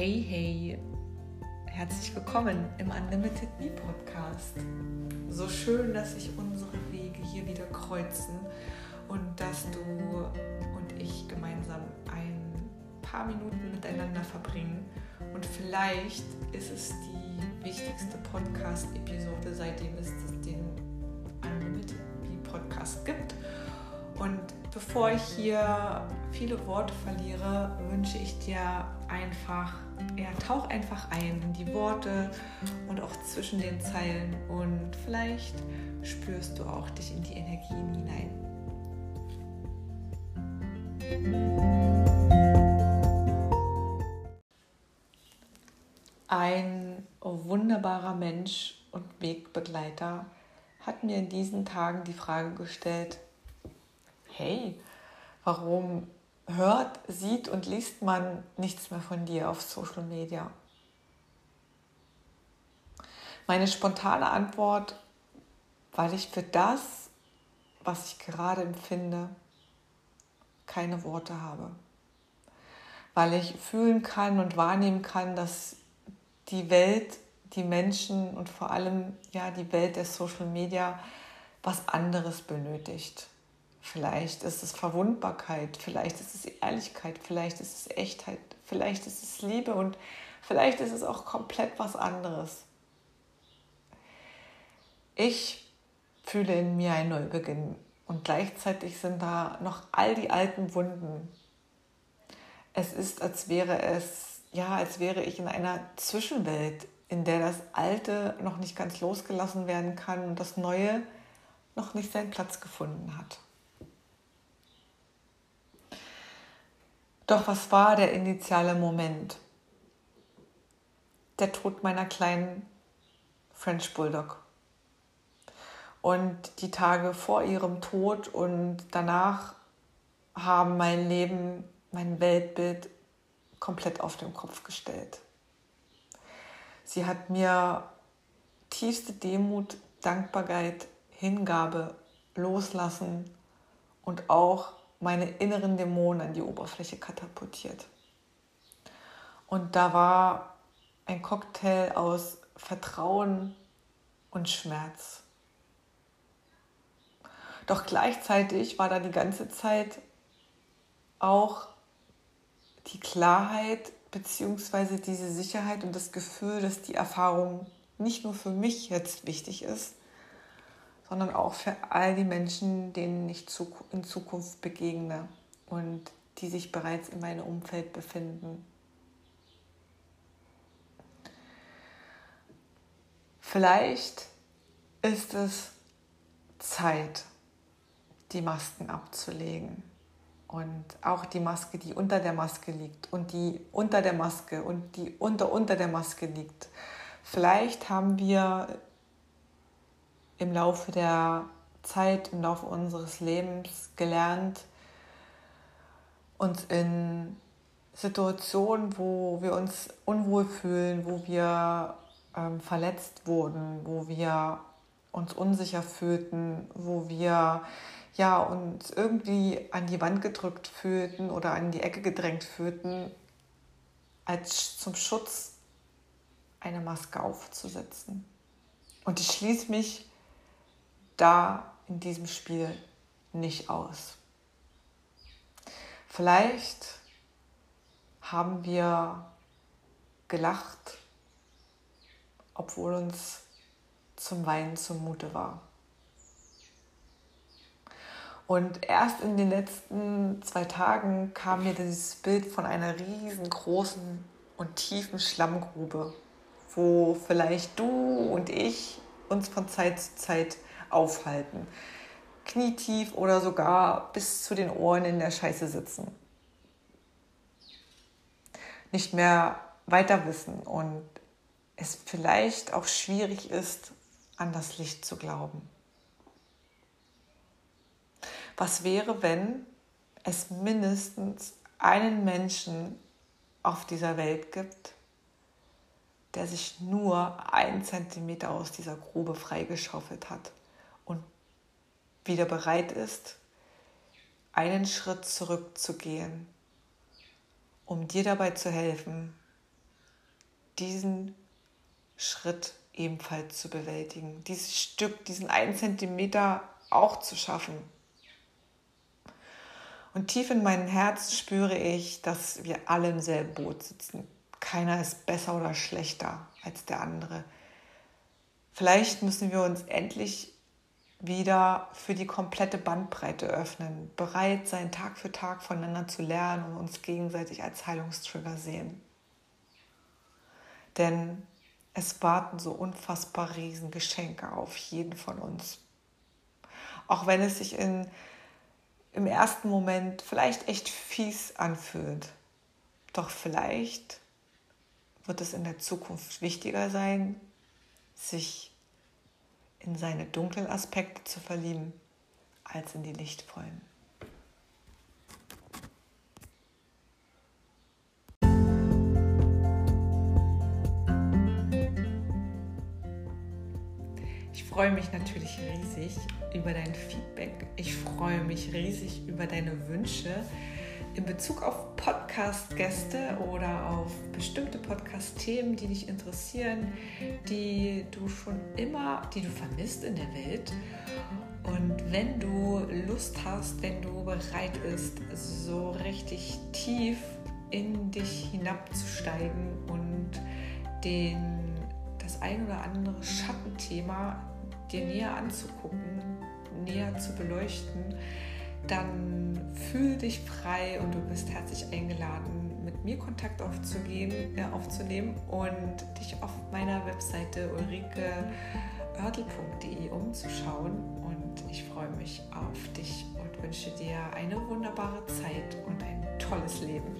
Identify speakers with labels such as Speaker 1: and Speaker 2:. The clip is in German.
Speaker 1: Hey, hey, herzlich willkommen im Unlimited Me Podcast. So schön, dass sich unsere Wege hier wieder kreuzen und dass du und ich gemeinsam ein paar Minuten miteinander verbringen. Und vielleicht ist es die wichtigste Podcast-Episode, seitdem es den Unlimited Me Podcast gibt. Und bevor ich hier viele Worte verliere, wünsche ich dir einfach, ja, tauch einfach ein in die Worte und auch zwischen den Zeilen und vielleicht spürst du auch dich in die Energien hinein. Ein wunderbarer Mensch und Wegbegleiter hat mir in diesen Tagen die Frage gestellt, hey, warum hört, sieht und liest man nichts mehr von dir auf Social Media? Meine spontane Antwort, weil ich für das, was ich gerade empfinde, keine Worte habe. Weil ich fühlen kann und wahrnehmen kann, dass die Welt, die Menschen und vor allem ja die Welt der Social Media was anderes benötigt. Vielleicht ist es Verwundbarkeit, vielleicht ist es Ehrlichkeit, vielleicht ist es Echtheit, vielleicht ist es Liebe und vielleicht ist es auch komplett was anderes. Ich fühle in mir einen Neubeginn und gleichzeitig sind da noch all die alten Wunden. Es ist, als wäre es, ja, als wäre ich in einer Zwischenwelt, in der das Alte noch nicht ganz losgelassen werden kann und das Neue noch nicht seinen Platz gefunden hat. Doch was war der initiale Moment? Der Tod meiner kleinen French Bulldog. Und die Tage vor ihrem Tod und danach haben mein Leben, mein Weltbild komplett auf den Kopf gestellt. Sie hat mir tiefste Demut, Dankbarkeit, Hingabe, Loslassen und auch meine inneren Dämonen an die Oberfläche katapultiert. Und da war ein Cocktail aus Vertrauen und Schmerz. Doch gleichzeitig war da die ganze Zeit auch die Klarheit bzw. diese Sicherheit und das Gefühl, dass die Erfahrung nicht nur für mich jetzt wichtig ist, sondern auch für all die Menschen, denen ich in Zukunft begegne und die sich bereits in meinem Umfeld befinden. Vielleicht ist es Zeit, die Masken abzulegen. Und auch die Maske, die unter der Maske liegt und die unter der Maske und die unter unter der Maske liegt. Vielleicht haben wir im Laufe der Zeit, im Laufe unseres Lebens gelernt, uns in Situationen, wo wir uns unwohl fühlen, wo wir ähm, verletzt wurden, wo wir uns unsicher fühlten, wo wir ja, uns irgendwie an die Wand gedrückt fühlten oder an die Ecke gedrängt fühlten, als zum Schutz eine Maske aufzusetzen. Und ich schließe mich da in diesem Spiel nicht aus. Vielleicht haben wir gelacht, obwohl uns zum Weinen zumute war. Und erst in den letzten zwei Tagen kam mir dieses Bild von einer riesengroßen und tiefen Schlammgrube, wo vielleicht du und ich uns von Zeit zu Zeit aufhalten. Knietief oder sogar bis zu den Ohren in der Scheiße sitzen. Nicht mehr weiter wissen und es vielleicht auch schwierig ist, an das Licht zu glauben. Was wäre, wenn es mindestens einen Menschen auf dieser Welt gibt, der sich nur einen Zentimeter aus dieser Grube freigeschaufelt hat? Und wieder bereit ist, einen Schritt zurückzugehen, um dir dabei zu helfen, diesen Schritt ebenfalls zu bewältigen, dieses Stück, diesen einen Zentimeter auch zu schaffen. Und tief in meinem Herz spüre ich, dass wir alle im selben Boot sitzen. Keiner ist besser oder schlechter als der andere. Vielleicht müssen wir uns endlich wieder für die komplette Bandbreite öffnen, bereit sein, Tag für Tag voneinander zu lernen und uns gegenseitig als Heilungstrigger sehen. Denn es warten so unfassbar Riesengeschenke auf jeden von uns. Auch wenn es sich in, im ersten Moment vielleicht echt fies anfühlt. Doch vielleicht wird es in der Zukunft wichtiger sein, sich in seine dunklen Aspekte zu verlieben, als in die lichtvollen. Ich freue mich natürlich riesig über dein Feedback. Ich freue mich riesig über deine Wünsche in Bezug auf Podcast-Gäste oder auf bestimmte Podcast-Themen, die dich interessieren, die du schon immer, die du vermisst in der Welt. Und wenn du Lust hast, wenn du bereit bist, so richtig tief in dich hinabzusteigen und den, das ein oder andere Schattenthema dir näher anzugucken, näher zu beleuchten, dann fühl dich frei und du bist herzlich eingeladen, mit mir Kontakt aufzugehen, äh, aufzunehmen und dich auf meiner Webseite ulrikeoertel.de umzuschauen. Und ich freue mich auf dich und wünsche dir eine wunderbare Zeit und ein tolles Leben.